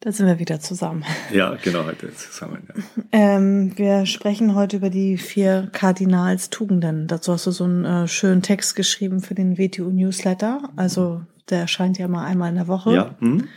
Da sind wir wieder zusammen. Ja, genau, heute zusammen. Ja. Ähm, wir sprechen heute über die vier Kardinalstugenden. Dazu hast du so einen äh, schönen Text geschrieben für den WTU Newsletter. Also der erscheint ja mal einmal in der Woche. Ja. Mhm.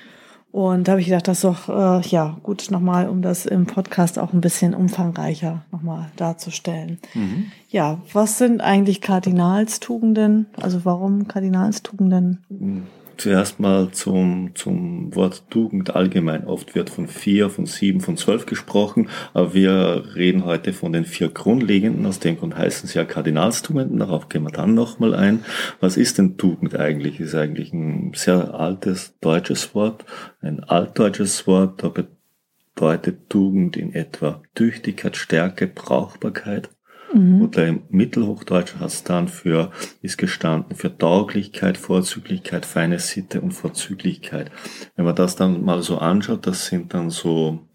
Und da habe ich gedacht, das ist doch äh, ja gut nochmal, um das im Podcast auch ein bisschen umfangreicher nochmal darzustellen. Mhm. Ja, was sind eigentlich Kardinalstugenden? Also warum Kardinalstugenden? Zuerst mal zum, zum Wort Tugend allgemein. Oft wird von vier, von sieben, von zwölf gesprochen, aber wir reden heute von den vier grundlegenden. Aus dem Grund heißen sie ja Kardinalstugenden. Darauf gehen wir dann nochmal ein. Was ist denn Tugend eigentlich? Ist eigentlich ein sehr altes deutsches Wort, ein altdeutsches Wort. Da bedeutet Tugend in etwa Tüchtigkeit, Stärke, Brauchbarkeit. Mhm. Oder im Mittelhochdeutsch hat es dann für, ist gestanden für Tauglichkeit, Vorzüglichkeit, feine Sitte und Vorzüglichkeit. Wenn man das dann mal so anschaut, das sind dann so,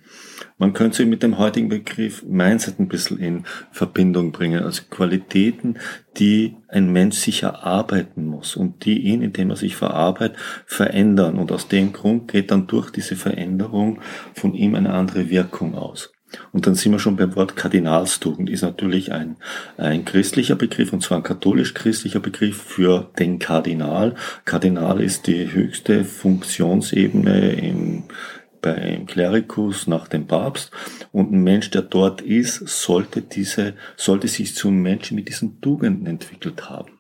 man könnte sie mit dem heutigen Begriff Mindset ein bisschen in Verbindung bringen. Also Qualitäten, die ein Mensch sich erarbeiten muss und die ihn, indem er sich verarbeitet, verändern. Und aus dem Grund geht dann durch diese Veränderung von ihm eine andere Wirkung aus. Und dann sind wir schon beim Wort Kardinalstugend, ist natürlich ein, ein christlicher Begriff, und zwar ein katholisch-christlicher Begriff für den Kardinal. Kardinal ist die höchste Funktionsebene im, beim Klerikus nach dem Papst. Und ein Mensch, der dort ist, sollte diese, sollte sich zum Menschen mit diesen Tugenden entwickelt haben.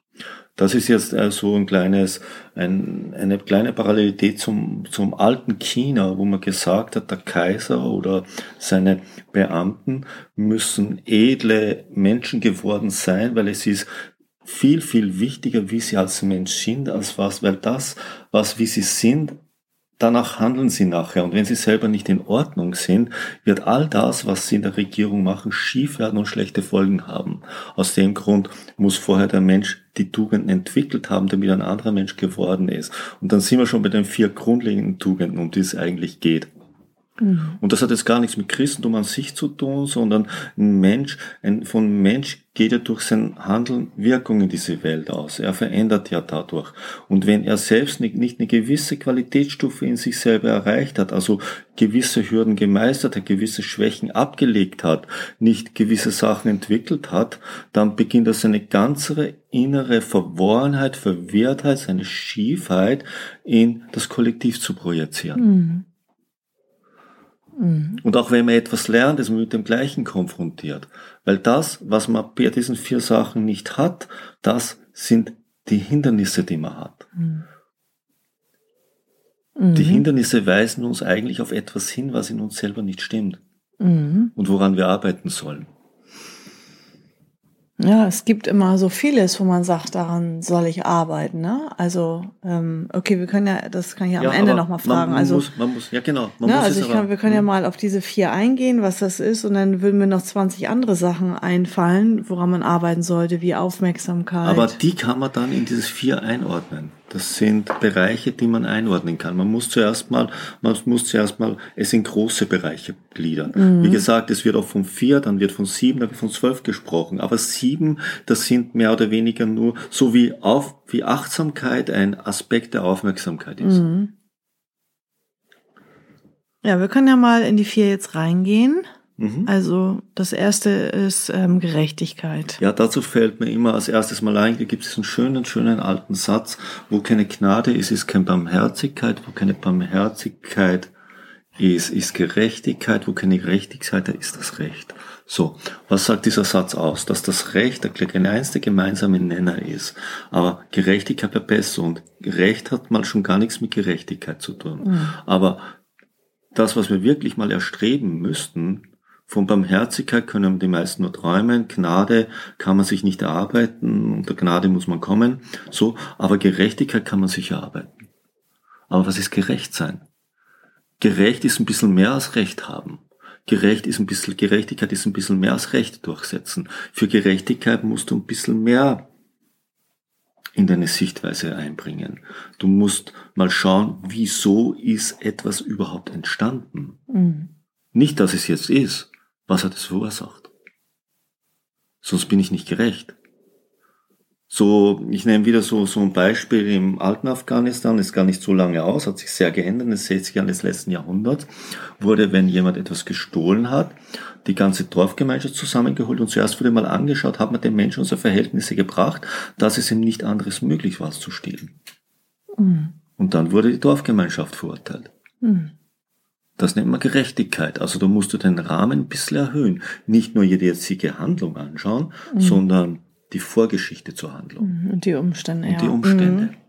Das ist jetzt äh, so ein kleines, ein, eine kleine Parallelität zum, zum alten China, wo man gesagt hat, der Kaiser oder seine Beamten müssen edle Menschen geworden sein, weil es ist viel, viel wichtiger, wie sie als Mensch sind, als was, weil das, was wie sie sind, danach handeln sie nachher. Und wenn sie selber nicht in Ordnung sind, wird all das, was sie in der Regierung machen, schief werden und schlechte Folgen haben. Aus dem Grund muss vorher der Mensch die Tugenden entwickelt haben, damit ein anderer Mensch geworden ist. Und dann sind wir schon bei den vier grundlegenden Tugenden, um die es eigentlich geht. Mhm. Und das hat jetzt gar nichts mit Christentum an sich zu tun, sondern ein Mensch, ein, von Mensch geht er durch sein Handeln Wirkung in diese Welt aus. Er verändert ja dadurch. Und wenn er selbst nicht, nicht eine gewisse Qualitätsstufe in sich selber erreicht hat, also gewisse Hürden gemeistert hat, gewisse Schwächen abgelegt hat, nicht gewisse Sachen entwickelt hat, dann beginnt er seine ganze innere Verworrenheit, Verwirrtheit, seine Schiefheit in das Kollektiv zu projizieren. Mhm. Mhm. Und auch wenn man etwas lernt, ist man mit dem Gleichen konfrontiert. Weil das, was man bei diesen vier Sachen nicht hat, das sind die Hindernisse, die man hat. Mhm. Die Hindernisse weisen uns eigentlich auf etwas hin, was in uns selber nicht stimmt. Mhm. Und woran wir arbeiten sollen. Ja, es gibt immer so vieles, wo man sagt, daran soll ich arbeiten. Ne? Also, ähm, okay, wir können ja, das kann ich ja am Ende nochmal fragen. Man, also, muss, man muss, ja genau. Man ne, muss also ich kann, wir können ja mal auf diese vier eingehen, was das ist, und dann würden mir noch 20 andere Sachen einfallen, woran man arbeiten sollte, wie Aufmerksamkeit. Aber die kann man dann in dieses vier einordnen. Das sind Bereiche, die man einordnen kann. Man muss zuerst mal, man muss zuerst mal es in große Bereiche gliedern. Mhm. Wie gesagt, es wird auch von vier, dann wird von sieben, dann wird von zwölf gesprochen. Aber sieben, das sind mehr oder weniger nur so wie auf, wie Achtsamkeit ein Aspekt der Aufmerksamkeit ist. Mhm. Ja, wir können ja mal in die vier jetzt reingehen. Mhm. Also das erste ist ähm, Gerechtigkeit. Ja, dazu fällt mir immer als erstes mal ein, da gibt es einen schönen, schönen alten Satz, wo keine Gnade ist, ist keine Barmherzigkeit, wo keine Barmherzigkeit ist, ist Gerechtigkeit, wo keine Gerechtigkeit ist das Recht. So, was sagt dieser Satz aus? Dass das Recht der kleinste gemeinsame Nenner ist. Aber Gerechtigkeit wäre besser und Recht hat mal schon gar nichts mit Gerechtigkeit zu tun. Mhm. Aber das, was wir wirklich mal erstreben müssten, von Barmherzigkeit können die meisten nur träumen. Gnade kann man sich nicht erarbeiten. Unter Gnade muss man kommen. So. Aber Gerechtigkeit kann man sich erarbeiten. Aber was ist gerecht sein? Gerecht ist ein bisschen mehr als Recht haben. Gerecht ist ein bisschen, Gerechtigkeit ist ein bisschen mehr als Recht durchsetzen. Für Gerechtigkeit musst du ein bisschen mehr in deine Sichtweise einbringen. Du musst mal schauen, wieso ist etwas überhaupt entstanden. Mhm. Nicht, dass es jetzt ist. Was hat es verursacht? Sonst bin ich nicht gerecht. So, ich nehme wieder so, so ein Beispiel im alten Afghanistan, ist gar nicht so lange aus, hat sich sehr geändert, in den 60ern des letzten Jahrhunderts, wurde, wenn jemand etwas gestohlen hat, die ganze Dorfgemeinschaft zusammengeholt und zuerst wurde mal angeschaut, hat man den Menschen unsere Verhältnisse gebracht, dass es ihm nicht anderes möglich war, zu stehlen. Mhm. Und dann wurde die Dorfgemeinschaft verurteilt. Mhm. Das nennt man Gerechtigkeit. Also da musst du den Rahmen ein bisschen erhöhen. Nicht nur jede jetzige Handlung anschauen, mhm. sondern die Vorgeschichte zur Handlung. Mhm, und die Umstände. Und die Umstände. Mhm.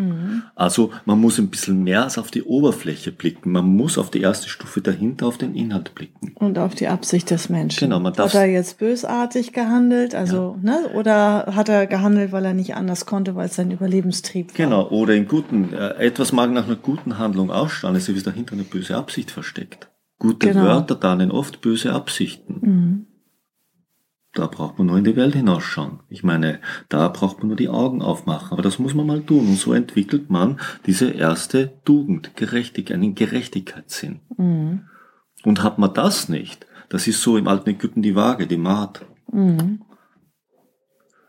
Mhm. Also man muss ein bisschen mehr als auf die Oberfläche blicken. Man muss auf die erste Stufe dahinter auf den Inhalt blicken. Und auf die Absicht des Menschen. Genau, man darf hat er jetzt bösartig gehandelt, also ja. ne, oder hat er gehandelt, weil er nicht anders konnte, weil es sein Überlebenstrieb war? Genau, oder in guten, äh, etwas mag nach einer guten Handlung ausschauen, es ist dahinter eine böse Absicht versteckt. Gute genau. Wörter tarnen oft böse Absichten. Mhm. Da braucht man nur in die Welt hinausschauen. Ich meine, da braucht man nur die Augen aufmachen. Aber das muss man mal tun. Und so entwickelt man diese erste Tugend, Gerechtigkeit, einen Gerechtigkeitssinn. Mhm. Und hat man das nicht, das ist so im alten Ägypten die Waage, die Maat. Mhm.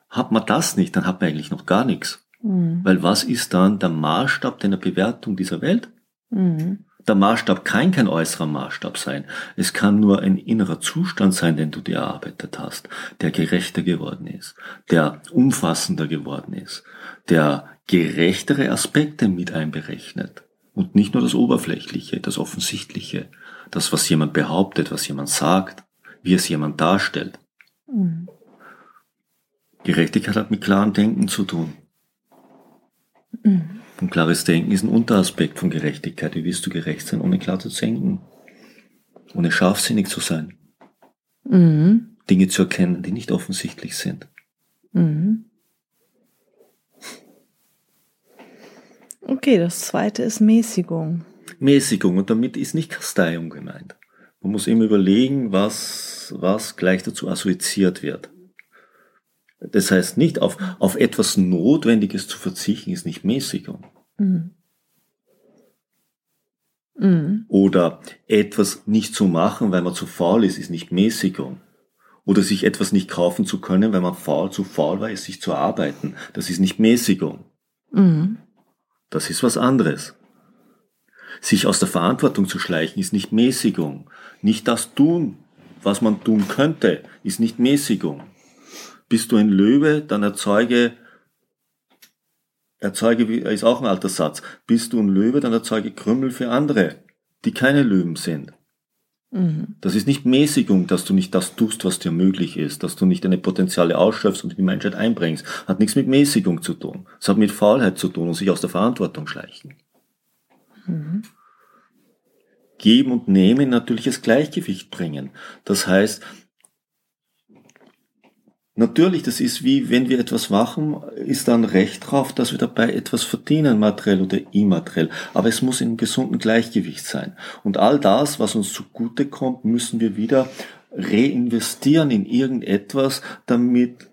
Hat man das nicht, dann hat man eigentlich noch gar nichts. Mhm. Weil was ist dann der Maßstab deiner Bewertung dieser Welt? Mhm. Der Maßstab kann kein äußerer Maßstab sein. Es kann nur ein innerer Zustand sein, den du dir erarbeitet hast, der gerechter geworden ist, der umfassender geworden ist, der gerechtere Aspekte mit einberechnet. Und nicht nur das Oberflächliche, das Offensichtliche, das, was jemand behauptet, was jemand sagt, wie es jemand darstellt. Mhm. Gerechtigkeit hat mit klarem Denken zu tun. Mhm. Und klares Denken ist ein Unteraspekt von Gerechtigkeit. Wie willst du gerecht sein, ohne klar zu denken? Ohne scharfsinnig zu sein? Mhm. Dinge zu erkennen, die nicht offensichtlich sind. Mhm. Okay, das zweite ist Mäßigung. Mäßigung und damit ist nicht Kasteiung gemeint. Man muss immer überlegen, was, was gleich dazu assoziiert wird. Das heißt nicht, auf, auf etwas Notwendiges zu verzichten, ist nicht Mäßigung. Mhm. Mhm. Oder etwas nicht zu machen, weil man zu faul ist, ist nicht Mäßigung. Oder sich etwas nicht kaufen zu können, weil man faul, zu faul war, ist sich zu arbeiten. Das ist nicht Mäßigung. Mhm. Das ist was anderes. Sich aus der Verantwortung zu schleichen, ist nicht Mäßigung. Nicht das tun, was man tun könnte, ist nicht Mäßigung. Bist du ein Löwe, dann erzeuge, erzeuge, ist auch ein alter Satz. Bist du ein Löwe, dann erzeuge Krümmel für andere, die keine Löwen sind. Mhm. Das ist nicht Mäßigung, dass du nicht das tust, was dir möglich ist, dass du nicht deine Potenziale ausschöpfst und in die Menschheit einbringst. Hat nichts mit Mäßigung zu tun. Es hat mit Faulheit zu tun und sich aus der Verantwortung schleichen. Mhm. Geben und nehmen natürliches Gleichgewicht bringen. Das heißt, Natürlich, das ist wie, wenn wir etwas machen, ist dann Recht drauf, dass wir dabei etwas verdienen, materiell oder immateriell. Aber es muss in einem gesunden Gleichgewicht sein. Und all das, was uns zugute kommt, müssen wir wieder reinvestieren in irgendetwas, damit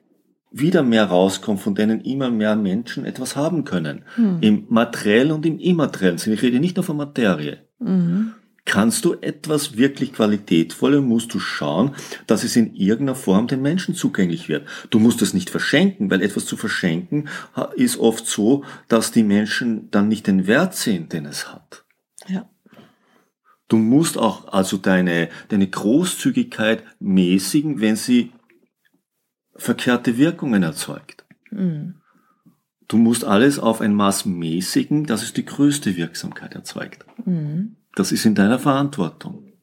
wieder mehr rauskommt, von denen immer mehr Menschen etwas haben können. Hm. Im materiellen und im immateriellen Sinn. Ich rede nicht nur von Materie. Mhm. Kannst du etwas wirklich Qualitätvolles, musst du schauen, dass es in irgendeiner Form den Menschen zugänglich wird. Du musst es nicht verschenken, weil etwas zu verschenken ist oft so, dass die Menschen dann nicht den Wert sehen, den es hat. Ja. Du musst auch also deine, deine Großzügigkeit mäßigen, wenn sie verkehrte Wirkungen erzeugt. Mhm. Du musst alles auf ein Maß mäßigen, dass es die größte Wirksamkeit erzeugt. Mhm. Das ist in deiner Verantwortung.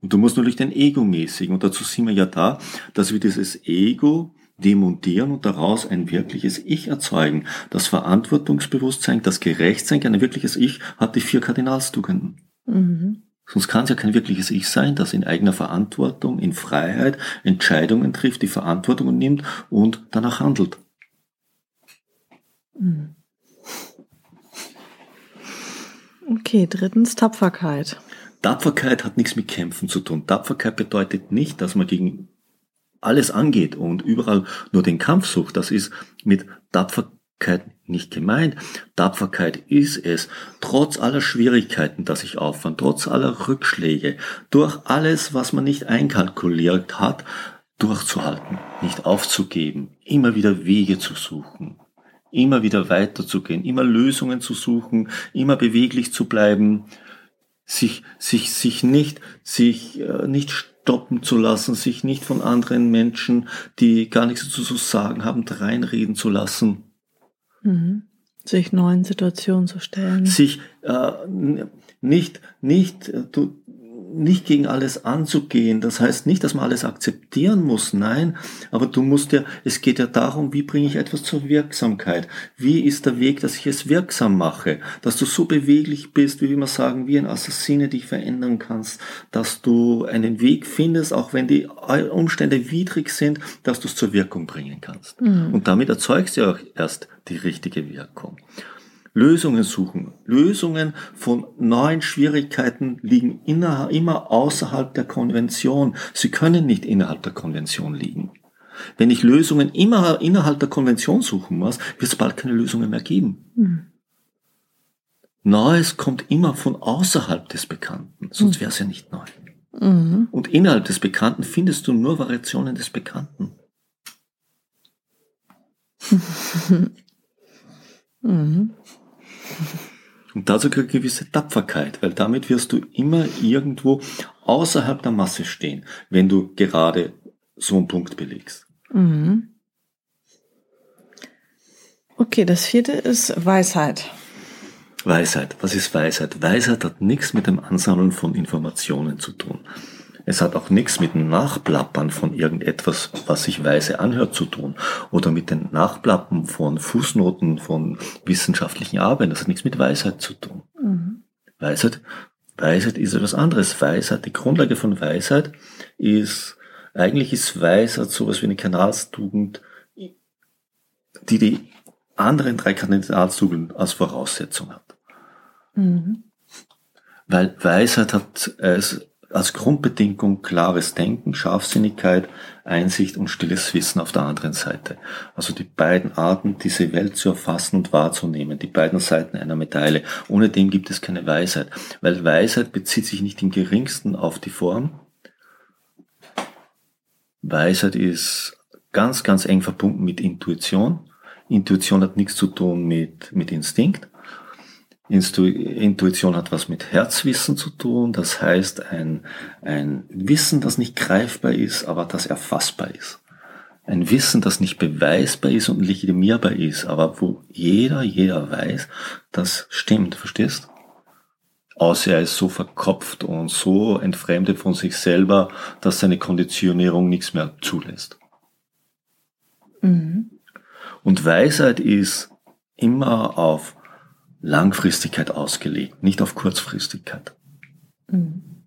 Und du musst natürlich dein Ego mäßigen. Und dazu sind wir ja da, dass wir dieses Ego demontieren und daraus ein wirkliches Ich erzeugen. Das Verantwortungsbewusstsein, das Gerechtsein, ein wirkliches Ich hat die vier Kardinalstugenden. Mhm. Sonst kann es ja kein wirkliches Ich sein, das in eigener Verantwortung, in Freiheit Entscheidungen trifft, die Verantwortung nimmt und danach handelt. Mhm. Okay, drittens Tapferkeit. Tapferkeit hat nichts mit Kämpfen zu tun. Tapferkeit bedeutet nicht, dass man gegen alles angeht und überall nur den Kampf sucht. Das ist mit Tapferkeit nicht gemeint. Tapferkeit ist es, trotz aller Schwierigkeiten, dass ich auffand, trotz aller Rückschläge, durch alles, was man nicht einkalkuliert hat, durchzuhalten, nicht aufzugeben, immer wieder Wege zu suchen, immer wieder weiterzugehen, immer Lösungen zu suchen, immer beweglich zu bleiben, sich, sich, sich nicht, sich äh, nicht stoppen zu lassen, sich nicht von anderen Menschen, die gar nichts zu sagen haben, reinreden zu lassen. Mhm. Sich neuen Situationen zu stellen. Sich äh, nicht, nicht, äh, du, nicht gegen alles anzugehen. Das heißt nicht, dass man alles akzeptieren muss, nein, aber du musst ja, es geht ja darum, wie bringe ich etwas zur Wirksamkeit? Wie ist der Weg, dass ich es wirksam mache? Dass du so beweglich bist, wie wir sagen, wie ein Assassine dich verändern kannst, dass du einen Weg findest, auch wenn die Umstände widrig sind, dass du es zur Wirkung bringen kannst. Mhm. Und damit erzeugst du auch erst die richtige Wirkung. Lösungen suchen. Lösungen von neuen Schwierigkeiten liegen immer außerhalb der Konvention. Sie können nicht innerhalb der Konvention liegen. Wenn ich Lösungen immer innerhalb der Konvention suchen muss, wird es bald keine Lösungen mehr geben. Mhm. Neues kommt immer von außerhalb des Bekannten, sonst hm. wäre es ja nicht neu. Mhm. Und innerhalb des Bekannten findest du nur Variationen des Bekannten. mhm. Und dazu gehört gewisse Tapferkeit, weil damit wirst du immer irgendwo außerhalb der Masse stehen, wenn du gerade so einen Punkt belegst. Mhm. Okay, das vierte ist Weisheit. Weisheit. Was ist Weisheit? Weisheit hat nichts mit dem Ansammeln von Informationen zu tun. Es hat auch nichts mit dem Nachplappern von irgendetwas, was sich weise anhört, zu tun. Oder mit den Nachplappen von Fußnoten von wissenschaftlichen Arbeiten. Das hat nichts mit Weisheit zu tun. Mhm. Weisheit, Weisheit ist etwas anderes. Weisheit, die Grundlage von Weisheit ist, eigentlich ist Weisheit sowas wie eine Kanalstugend, die die anderen drei Kardinalstugenden als Voraussetzung hat. Mhm. Weil Weisheit hat es als Grundbedingung klares Denken, Scharfsinnigkeit, Einsicht und stilles Wissen auf der anderen Seite. Also die beiden Arten, diese Welt zu erfassen und wahrzunehmen, die beiden Seiten einer Medaille. Ohne dem gibt es keine Weisheit, weil Weisheit bezieht sich nicht im geringsten auf die Form. Weisheit ist ganz, ganz eng verbunden mit Intuition. Intuition hat nichts zu tun mit, mit Instinkt. Intuition hat was mit Herzwissen zu tun, das heißt ein, ein Wissen, das nicht greifbar ist, aber das erfassbar ist. Ein Wissen, das nicht beweisbar ist und legitimierbar ist, aber wo jeder, jeder weiß, das stimmt, verstehst? Außer er ist so verkopft und so entfremdet von sich selber, dass seine Konditionierung nichts mehr zulässt. Mhm. Und Weisheit ist immer auf Langfristigkeit ausgelegt, nicht auf Kurzfristigkeit. Mhm.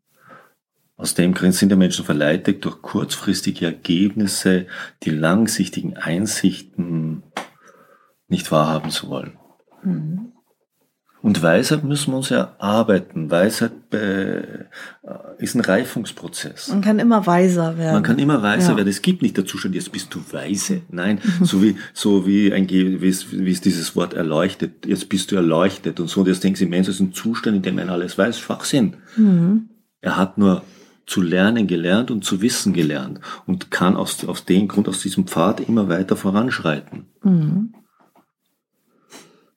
Aus dem Grund sind die Menschen verleitet, durch kurzfristige Ergebnisse die langsichtigen Einsichten nicht wahrhaben zu wollen. Mhm. Und Weisheit müssen wir uns erarbeiten. Weisheit äh, ist ein Reifungsprozess. Man kann immer weiser werden. Man kann immer weiser ja. werden. Es gibt nicht der Zustand, jetzt bist du weise. Nein, so wie, so wie ein, wie es, wie es dieses Wort erleuchtet. Jetzt bist du erleuchtet und so. Und jetzt denkst du, Mensch, das ist ein Zustand, in dem man alles weiß. Schwachsinn. Mhm. Er hat nur zu lernen gelernt und zu wissen gelernt und kann aus, aus dem Grund, aus diesem Pfad immer weiter voranschreiten. Mhm.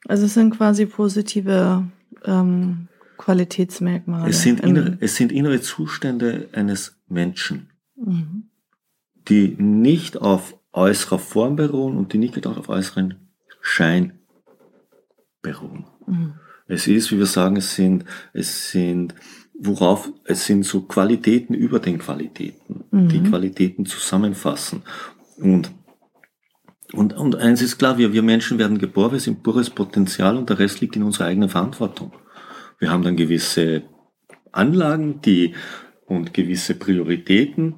Also es sind quasi positive ähm, Qualitätsmerkmale. Es sind, innere, es sind innere Zustände eines Menschen, mhm. die nicht auf äußerer Form beruhen und die nicht auf äußeren Schein beruhen. Mhm. Es ist, wie wir sagen, es sind, es sind, worauf, es sind so Qualitäten über den Qualitäten, mhm. die Qualitäten zusammenfassen. Und und, und eins ist klar, wir, wir Menschen werden geboren, wir sind pures Potenzial und der Rest liegt in unserer eigenen Verantwortung. Wir haben dann gewisse Anlagen, die und gewisse Prioritäten,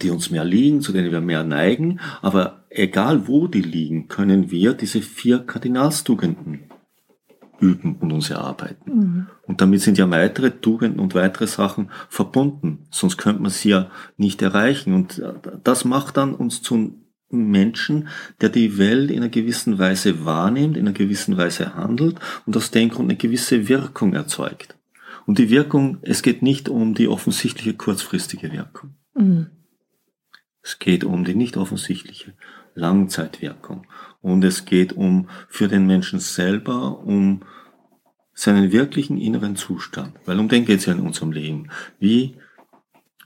die uns mehr liegen, zu denen wir mehr neigen, aber egal wo die liegen, können wir diese vier Kardinalstugenden üben und uns erarbeiten. Mhm. Und damit sind ja weitere Tugenden und weitere Sachen verbunden. Sonst könnte man sie ja nicht erreichen. Und das macht dann uns zu Menschen, der die Welt in einer gewissen Weise wahrnimmt, in einer gewissen Weise handelt und aus dem Grund eine gewisse Wirkung erzeugt. Und die Wirkung, es geht nicht um die offensichtliche kurzfristige Wirkung. Mhm. Es geht um die nicht offensichtliche Langzeitwirkung. Und es geht um für den Menschen selber, um seinen wirklichen inneren Zustand. Weil um den geht es ja in unserem Leben. Wie,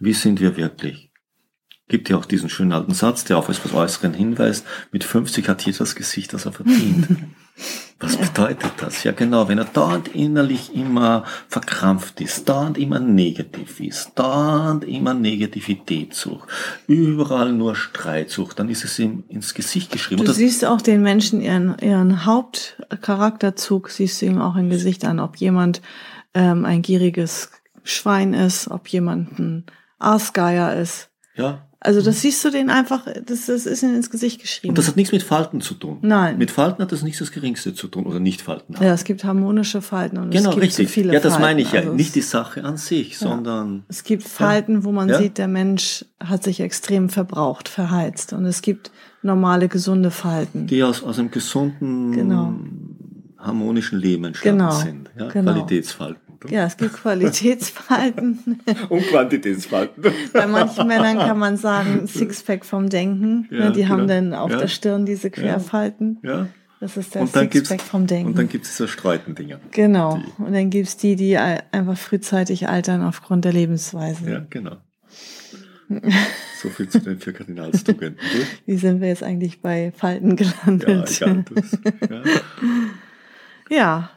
wie sind wir wirklich? Gibt ja auch diesen schönen alten Satz, der auf etwas Äußeren hinweist, mit 50 hat jeder das Gesicht, das er verdient. Was bedeutet das? Ja genau, wenn er dauernd innerlich immer verkrampft ist, dauernd immer negativ ist, dauernd immer Negativität sucht, überall nur Streit sucht, dann ist es ihm ins Gesicht geschrieben. Du siehst auch den Menschen ihren, ihren Hauptcharakterzug, siehst du ihm auch im Gesicht an, ob jemand ähm, ein gieriges Schwein ist, ob jemand ein Aasgeier ist. Ja. Also das siehst du den einfach, das, das ist ihnen ins Gesicht geschrieben. Und das hat nichts mit Falten zu tun. Nein. Mit Falten hat das nichts das Geringste zu tun oder nicht Falten. Ja, es gibt harmonische Falten und genau, es gibt richtig. so viele Ja, das Falten. meine ich ja. Also nicht die Sache an sich, Ja. sondern Es gibt Falten, wo man Ja. sieht, der Mensch hat sich extrem verbraucht, verheizt. Und es gibt normale, gesunde Falten. die aus, aus einem gesunden, Genau. harmonischen Leben entstanden Genau, sind. Ja? genau. Qualitätsfalten. Ja, es gibt Qualitätsfalten. Und Quantitätsfalten. Bei manchen Männern kann man sagen, Sixpack vom Denken. Ja, Ne, die haben genau. dann auf Ja. der Stirn diese Querfalten. ja. Das ist der Sixpack vom Denken. und dann gibt's diese streuten Dinger. genau. Und dann gibt's die, die ei- einfach frühzeitig altern aufgrund der Lebensweise. Ja, genau. So viel zu den vier Kardinalstugenden. Wie sind wir jetzt eigentlich bei Falten Ja, gelandet? egal. Das, ja. Ja,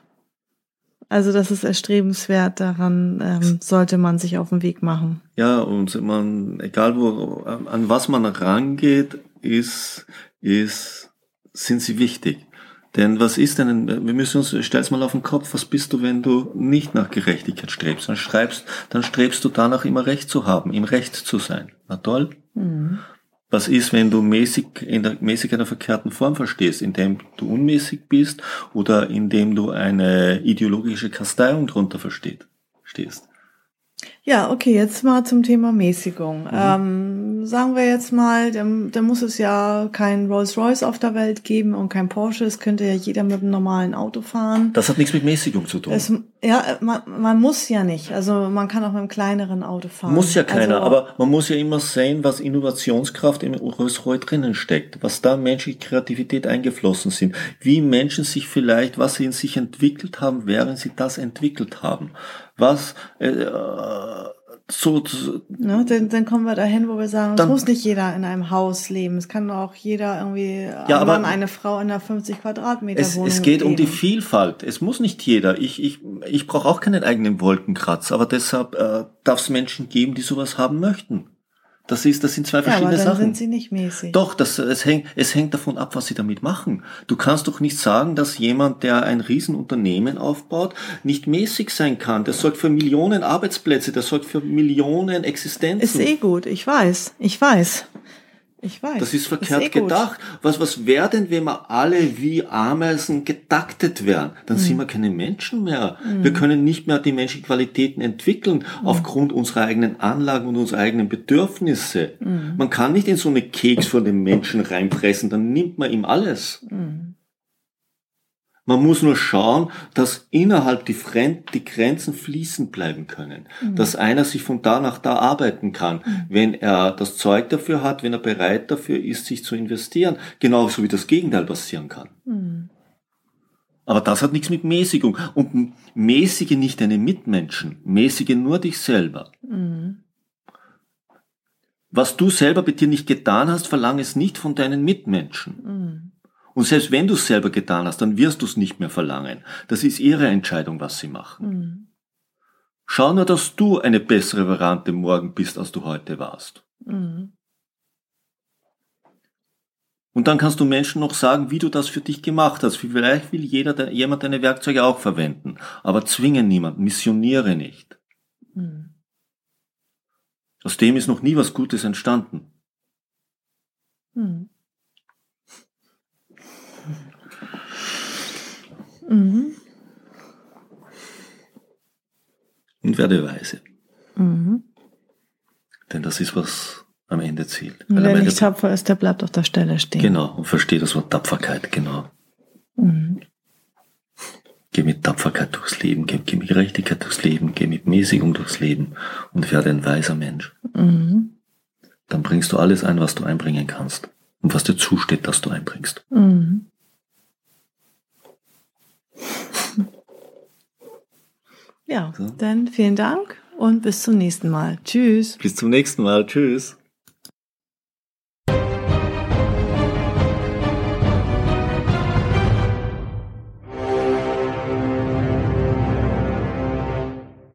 also das ist erstrebenswert, daran ähm, sollte man sich auf den Weg machen. Ja, und man, egal wo, an was man rangeht, ist, ist, sind sie wichtig. Denn was ist denn, wir müssen uns, stell's mal auf den Kopf, was bist du, wenn du nicht nach Gerechtigkeit strebst? Dann schreibst, dann strebst du danach immer Recht zu haben, im Recht zu sein. Na toll? Mhm. Was ist, wenn du mäßig in der mäßig einer verkehrten Form verstehst, indem du unmäßig bist oder indem du eine ideologische Kasteiung drunter versteht, stehst? Ja, okay, jetzt mal zum Thema Mäßigung. Mhm. Ähm, sagen wir jetzt mal, da, muss es ja kein Rolls-Royce auf der Welt geben und kein Porsche. Es könnte ja jeder mit einem normalen Auto fahren. Das hat nichts mit Mäßigung zu tun. Es, ja, man, man muss ja nicht. Also man kann auch mit einem kleineren Auto fahren. Muss ja keiner, also, aber man muss ja immer sehen, was Innovationskraft im Rolls-Royce drinnen steckt, was da menschliche Kreativität eingeflossen sind, wie Menschen sich vielleicht, was sie in sich entwickelt haben, während sie das entwickelt haben. Was äh, so, so Ne, dann, dann kommen wir dahin, wo wir sagen, es muss nicht jeder in einem Haus leben. Es kann auch jeder irgendwie Ja, aber- Mann, eine Frau in einer 50 Quadratmeter es, Wohnung es geht um die leben. Vielfalt. Es muss nicht jeder. Ich, ich, ich brauche auch keinen eigenen Wolkenkratzer, aber deshalb äh, darf es Menschen geben, die sowas haben möchten. Das ist, das sind zwei Ja, aber verschiedene dann Sachen. sind sie nicht mäßig. Doch, das, es, hängt, es hängt davon ab, was sie damit machen. Du kannst doch nicht sagen, dass jemand, der ein Riesenunternehmen aufbaut, nicht mäßig sein kann. Der sorgt für Millionen Arbeitsplätze, der sorgt für Millionen Existenzen. Ist eh gut, ich weiß, ich weiß. Ich weiß. Das ist verkehrt eh gut. gedacht. Was, was wäre denn, wenn wir alle wie Ameisen getaktet wären? Dann Hm. sind wir keine Menschen mehr. Wir können nicht mehr die menschlichen Qualitäten entwickeln Hm. aufgrund unserer eigenen Anlagen und unserer eigenen Bedürfnisse. Hm. Man kann nicht in so eine Keks von den Menschen reinpressen, dann nimmt man ihm alles. Man muss nur schauen, dass innerhalb die, Fren die Grenzen fließend bleiben können. Dass einer sich von da nach da arbeiten kann, wenn er das Zeug dafür hat, wenn er bereit dafür ist, sich zu investieren. Genauso wie das Gegenteil passieren kann. Hm. Aber das hat nichts mit Mäßigung. Und mäßige nicht deine Mitmenschen, mäßige nur dich selber. Hm. Was du selber bei dir nicht getan hast, verlang es nicht von deinen Mitmenschen. Und selbst wenn du es selber getan hast, dann wirst du es nicht mehr verlangen. Das ist ihre Entscheidung, was sie machen. Hm. Schau nur, dass du eine bessere Variante morgen bist, als du heute warst. Hm. Und dann kannst du Menschen noch sagen, wie du das für dich gemacht hast. Vielleicht will jeder, de- jemand deine Werkzeuge auch verwenden. Aber zwinge niemanden, missioniere nicht. Hm. Aus dem ist noch nie was Gutes entstanden. Hm. Mhm. und werde weise. Mhm. Denn das ist, was am Ende zählt. Und wer nicht tapfer ist, der bleibt auf der Stelle stehen. Genau, und versteht das Wort Tapferkeit, genau. Mhm. Geh mit Tapferkeit durchs Leben, geh, geh, mit Gerechtigkeit durchs Leben, geh mit Mäßigung durchs Leben und werde ein weiser Mensch. Mhm. Dann bringst du alles ein, was du einbringen kannst und was dir zusteht, dass du einbringst. Mhm. Ja, so. dann vielen Dank und bis zum nächsten Mal. Tschüss. Bis zum nächsten Mal. Tschüss.